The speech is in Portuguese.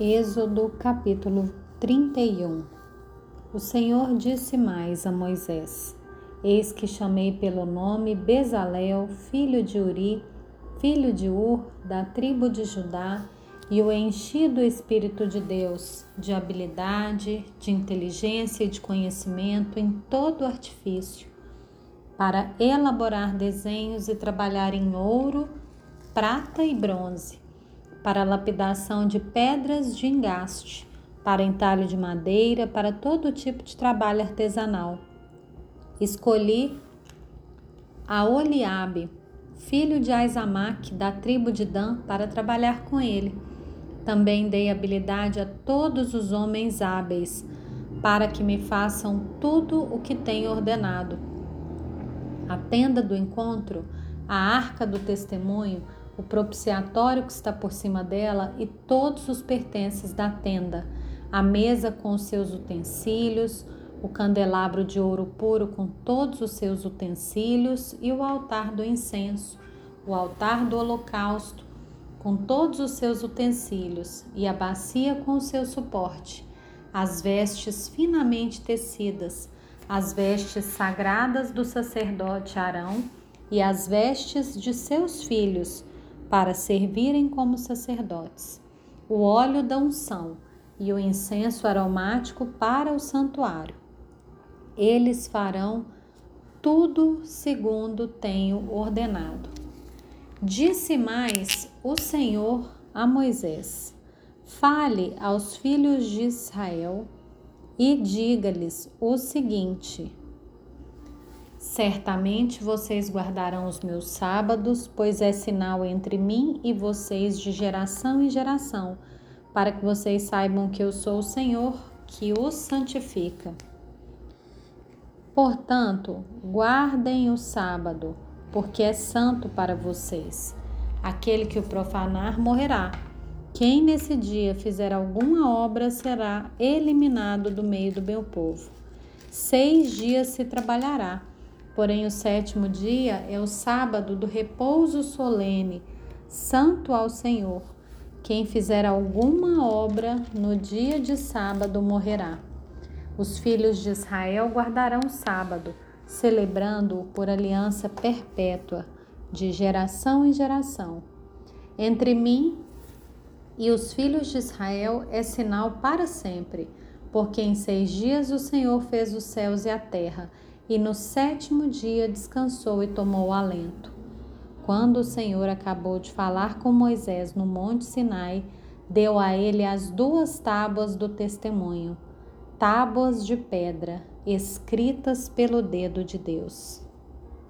Êxodo capítulo 31 O Senhor disse mais a Moisés: Eis que chamei pelo nome Bezalel, filho de Uri, filho de Ur, da tribo de Judá, e o enchi do Espírito de Deus, de habilidade, de inteligência e de conhecimento em todo artifício, para elaborar desenhos e trabalhar em ouro, prata e bronze para lapidação de pedras de engaste, para entalho de madeira, para todo tipo de trabalho artesanal. Escolhi a Oliabe, filho de Aizamac, da tribo de Dan, para trabalhar com ele. Também dei habilidade a todos os homens hábeis, para que me façam tudo o que tenho ordenado. A tenda do encontro, a arca do testemunho, o propiciatório que está por cima dela e todos os pertences da tenda, a mesa com os seus utensílios, o candelabro de ouro puro com todos os seus utensílios e o altar do incenso, o altar do holocausto com todos os seus utensílios e a bacia com o seu suporte, as vestes finamente tecidas, as vestes sagradas do sacerdote Arão e as vestes de seus filhos, para servirem como sacerdotes, o óleo da unção e o incenso aromático para o santuário. Eles farão tudo segundo tenho ordenado. Disse mais o Senhor a Moisés: Fale aos filhos de Israel e diga-lhes o seguinte: Certamente vocês guardarão os meus sábados, pois é sinal entre mim e vocês de geração em geração, para que vocês saibam que eu sou o Senhor que os santifica. Portanto, guardem o sábado, porque é santo para vocês. Aquele que o profanar morrerá. Quem nesse dia fizer alguma obra será eliminado do meio do meu povo. Seis dias se trabalhará Porém, o sétimo dia é o sábado do repouso solene, santo ao Senhor. Quem fizer alguma obra no dia de sábado morrerá. Os filhos de Israel guardarão o sábado, celebrando-o por aliança perpétua, de geração em geração. Entre mim e os filhos de Israel é sinal para sempre, porque em seis dias o Senhor fez os céus e a terra e no sétimo dia descansou e tomou alento. Quando o Senhor acabou de falar com Moisés no Monte Sinai, deu a ele as duas tábuas do testemunho, tábuas de pedra, escritas pelo dedo de Deus.